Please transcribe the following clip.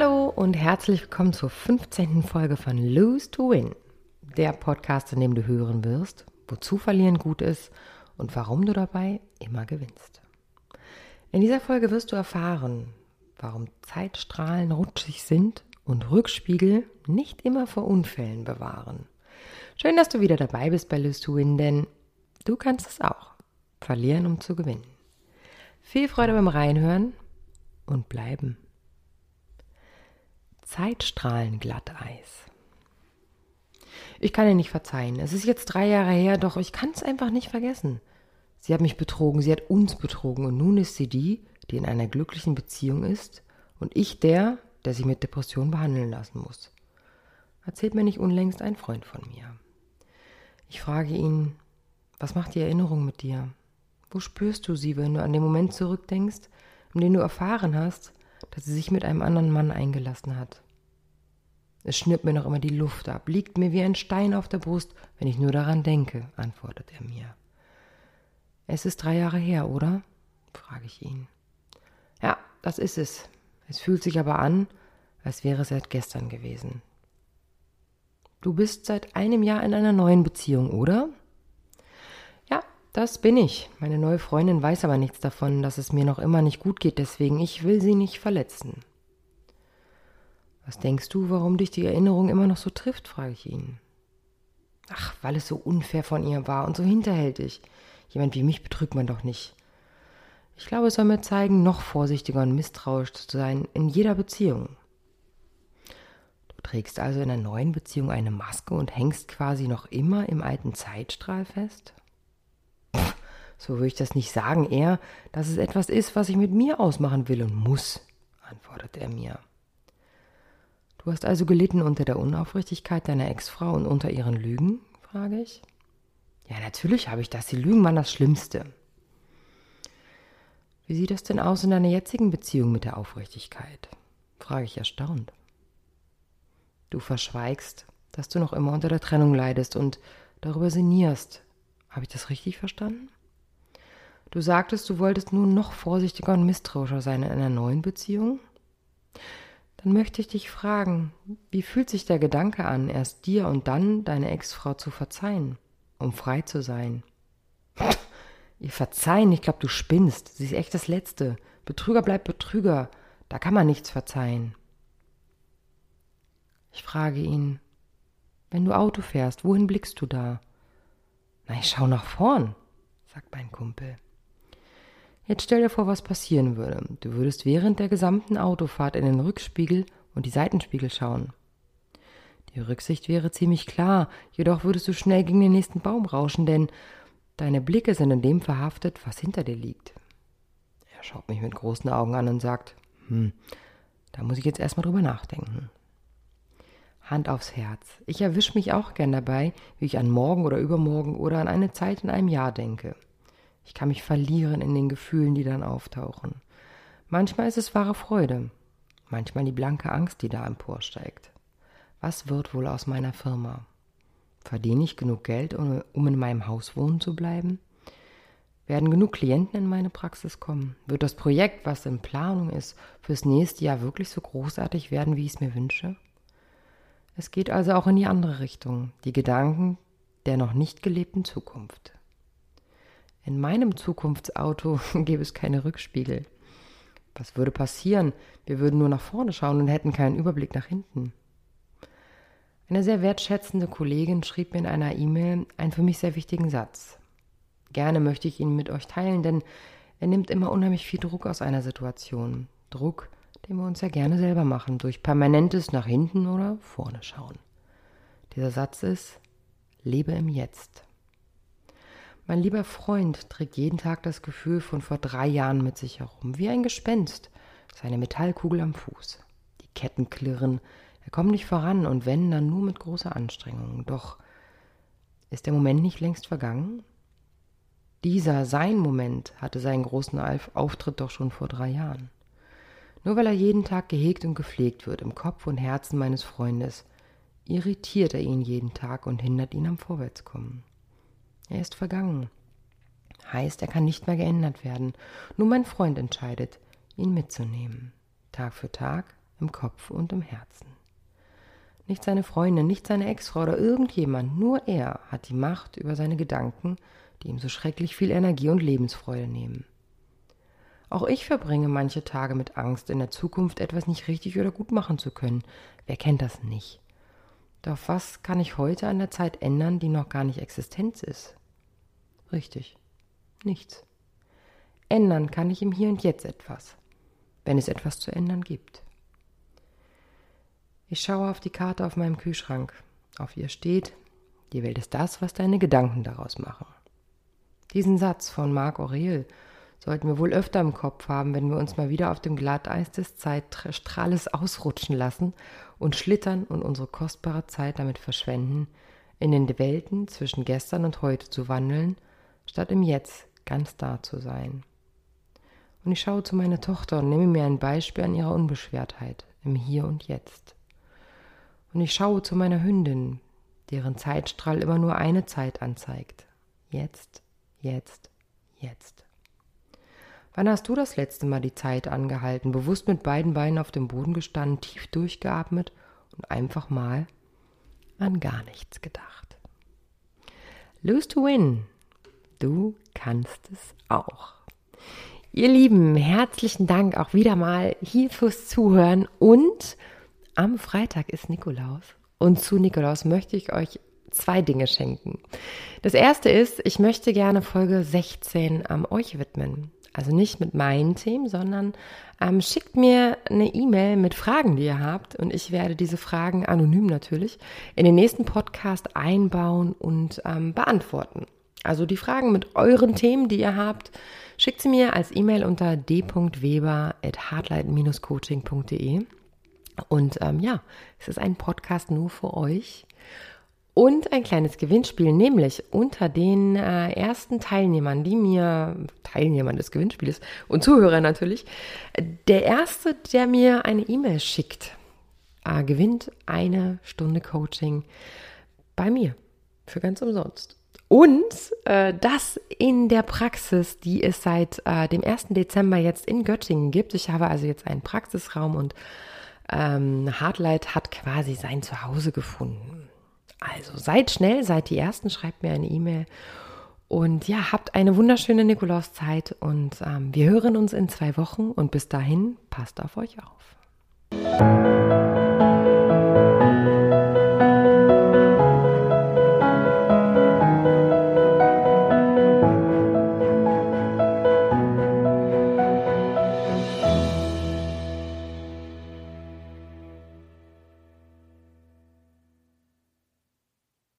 Hallo und herzlich willkommen zur 15. Folge von Lose to Win, der Podcast, in dem du hören wirst, wozu Verlieren gut ist und warum du dabei immer gewinnst. In dieser Folge wirst du erfahren, warum Zeitstrahlen rutschig sind und Rückspiegel nicht immer vor Unfällen bewahren. Schön, dass du wieder dabei bist bei Lose to Win, denn du kannst es auch. Verlieren, um zu gewinnen. Viel Freude beim Reinhören und bleiben. Zeitstrahlenglatteis. Ich kann ihr nicht verzeihen. Es ist jetzt drei Jahre her, doch ich kann es einfach nicht vergessen. Sie hat mich betrogen, sie hat uns betrogen und nun ist sie die, die in einer glücklichen Beziehung ist und ich der, der sich mit Depression behandeln lassen muss. Erzählt mir nicht unlängst ein Freund von mir. Ich frage ihn, was macht die Erinnerung mit dir? Wo spürst du sie, wenn du an den Moment zurückdenkst, in dem du erfahren hast, dass sie sich mit einem anderen Mann eingelassen hat? Es schnürt mir noch immer die Luft ab, liegt mir wie ein Stein auf der Brust, wenn ich nur daran denke, antwortet er mir. Es ist drei Jahre her, oder? frage ich ihn. Ja, das ist es. Es fühlt sich aber an, als wäre es seit gestern gewesen. Du bist seit einem Jahr in einer neuen Beziehung, oder? Das bin ich. Meine neue Freundin weiß aber nichts davon, dass es mir noch immer nicht gut geht, deswegen ich will sie nicht verletzen. Was denkst du, warum dich die Erinnerung immer noch so trifft, frage ich ihn. Ach, weil es so unfair von ihr war und so hinterhältig. Jemand wie mich betrügt man doch nicht. Ich glaube, es soll mir zeigen, noch vorsichtiger und misstrauisch zu sein in jeder Beziehung. Du trägst also in einer neuen Beziehung eine Maske und hängst quasi noch immer im alten Zeitstrahl fest? So würde ich das nicht sagen, eher, dass es etwas ist, was ich mit mir ausmachen will und muss, antwortet er mir. Du hast also gelitten unter der Unaufrichtigkeit deiner Ex-Frau und unter ihren Lügen? frage ich. Ja, natürlich habe ich das. Die Lügen waren das Schlimmste. Wie sieht es denn aus in deiner jetzigen Beziehung mit der Aufrichtigkeit? frage ich erstaunt. Du verschweigst, dass du noch immer unter der Trennung leidest und darüber sinnierst. Habe ich das richtig verstanden? Du sagtest, du wolltest nun noch vorsichtiger und misstrauischer sein in einer neuen Beziehung? Dann möchte ich dich fragen, wie fühlt sich der Gedanke an, erst dir und dann deine Ex-Frau zu verzeihen? um frei zu sein. Ihr verzeihen, ich glaube, du spinnst. Sie ist echt das Letzte. Betrüger bleibt Betrüger. Da kann man nichts verzeihen. Ich frage ihn, wenn du Auto fährst, wohin blickst du da? Na, ich schau nach vorn, sagt mein Kumpel. Jetzt stell dir vor, was passieren würde. Du würdest während der gesamten Autofahrt in den Rückspiegel und die Seitenspiegel schauen. Die Rücksicht wäre ziemlich klar, jedoch würdest du schnell gegen den nächsten Baum rauschen, denn deine Blicke sind in dem verhaftet, was hinter dir liegt. Er schaut mich mit großen Augen an und sagt, hm, da muss ich jetzt erstmal drüber nachdenken. Hand aufs Herz. Ich erwische mich auch gern dabei, wie ich an morgen oder übermorgen oder an eine Zeit in einem Jahr denke. Ich kann mich verlieren in den Gefühlen, die dann auftauchen. Manchmal ist es wahre Freude, manchmal die blanke Angst, die da emporsteigt. Was wird wohl aus meiner Firma? Verdiene ich genug Geld, um in meinem Haus wohnen zu bleiben? Werden genug Klienten in meine Praxis kommen? Wird das Projekt, was in Planung ist, fürs nächste Jahr wirklich so großartig werden, wie ich es mir wünsche? Es geht also auch in die andere Richtung, die Gedanken der noch nicht gelebten Zukunft. In meinem Zukunftsauto gäbe es keine Rückspiegel. Was würde passieren? Wir würden nur nach vorne schauen und hätten keinen Überblick nach hinten. Eine sehr wertschätzende Kollegin schrieb mir in einer E-Mail einen für mich sehr wichtigen Satz. Gerne möchte ich ihn mit euch teilen, denn er nimmt immer unheimlich viel Druck aus einer Situation. Druck, den wir uns ja gerne selber machen, durch permanentes nach hinten oder vorne schauen. Dieser Satz ist, lebe im Jetzt. Mein lieber Freund trägt jeden Tag das Gefühl von vor drei Jahren mit sich herum, wie ein Gespenst, seine Metallkugel am Fuß. Die Ketten klirren, er kommt nicht voran und wenn, dann nur mit großer Anstrengung. Doch ist der Moment nicht längst vergangen? Dieser, sein Moment, hatte seinen großen Auftritt doch schon vor drei Jahren. Nur weil er jeden Tag gehegt und gepflegt wird im Kopf und Herzen meines Freundes, irritiert er ihn jeden Tag und hindert ihn am Vorwärtskommen. Er ist vergangen. Heißt, er kann nicht mehr geändert werden. Nur mein Freund entscheidet, ihn mitzunehmen. Tag für Tag, im Kopf und im Herzen. Nicht seine Freundin, nicht seine Ex-Frau oder irgendjemand, nur er hat die Macht über seine Gedanken, die ihm so schrecklich viel Energie und Lebensfreude nehmen. Auch ich verbringe manche Tage mit Angst, in der Zukunft etwas nicht richtig oder gut machen zu können. Wer kennt das nicht? Doch was kann ich heute an der Zeit ändern, die noch gar nicht Existenz ist? Richtig, nichts. Ändern kann ich im Hier und Jetzt etwas, wenn es etwas zu ändern gibt. Ich schaue auf die Karte auf meinem Kühlschrank. Auf ihr steht, die Welt ist das, was deine Gedanken daraus machen. Diesen Satz von Marc Aurel sollten wir wohl öfter im Kopf haben, wenn wir uns mal wieder auf dem Glatteis des Zeitstrahles ausrutschen lassen und schlittern und unsere kostbare Zeit damit verschwenden, in den Welten zwischen gestern und heute zu wandeln, statt im Jetzt ganz da zu sein. Und ich schaue zu meiner Tochter und nehme mir ein Beispiel an ihrer Unbeschwertheit im Hier und Jetzt. Und ich schaue zu meiner Hündin, deren Zeitstrahl immer nur eine Zeit anzeigt. Jetzt, jetzt, jetzt. Wann hast du das letzte Mal die Zeit angehalten, bewusst mit beiden Beinen auf dem Boden gestanden, tief durchgeatmet und einfach mal an gar nichts gedacht? Lose to win. Du kannst es auch. Ihr Lieben, herzlichen Dank auch wieder mal hier fürs Zuhören und am Freitag ist Nikolaus. Und zu Nikolaus möchte ich euch zwei Dinge schenken. Das erste ist, ich möchte gerne Folge 16 ähm, euch widmen also nicht mit meinen Themen, sondern ähm, schickt mir eine E-Mail mit Fragen, die ihr habt und ich werde diese Fragen anonym natürlich in den nächsten Podcast einbauen und ähm, beantworten. Also die Fragen mit euren Themen, die ihr habt, schickt sie mir als E-Mail unter d.weber@hardlight-coaching.de und ähm, ja, es ist ein Podcast nur für euch. Und ein kleines Gewinnspiel, nämlich unter den äh, ersten Teilnehmern, die mir, Teilnehmern des Gewinnspiels und Zuhörer natürlich, der erste, der mir eine E-Mail schickt, äh, gewinnt eine Stunde Coaching bei mir. Für ganz umsonst. Und äh, das in der Praxis, die es seit äh, dem 1. Dezember jetzt in Göttingen gibt. Ich habe also jetzt einen Praxisraum und ähm, Hardlight hat quasi sein Zuhause gefunden. Also seid schnell, seid die Ersten, schreibt mir eine E-Mail. Und ja, habt eine wunderschöne Nikolauszeit und ähm, wir hören uns in zwei Wochen und bis dahin passt auf euch auf.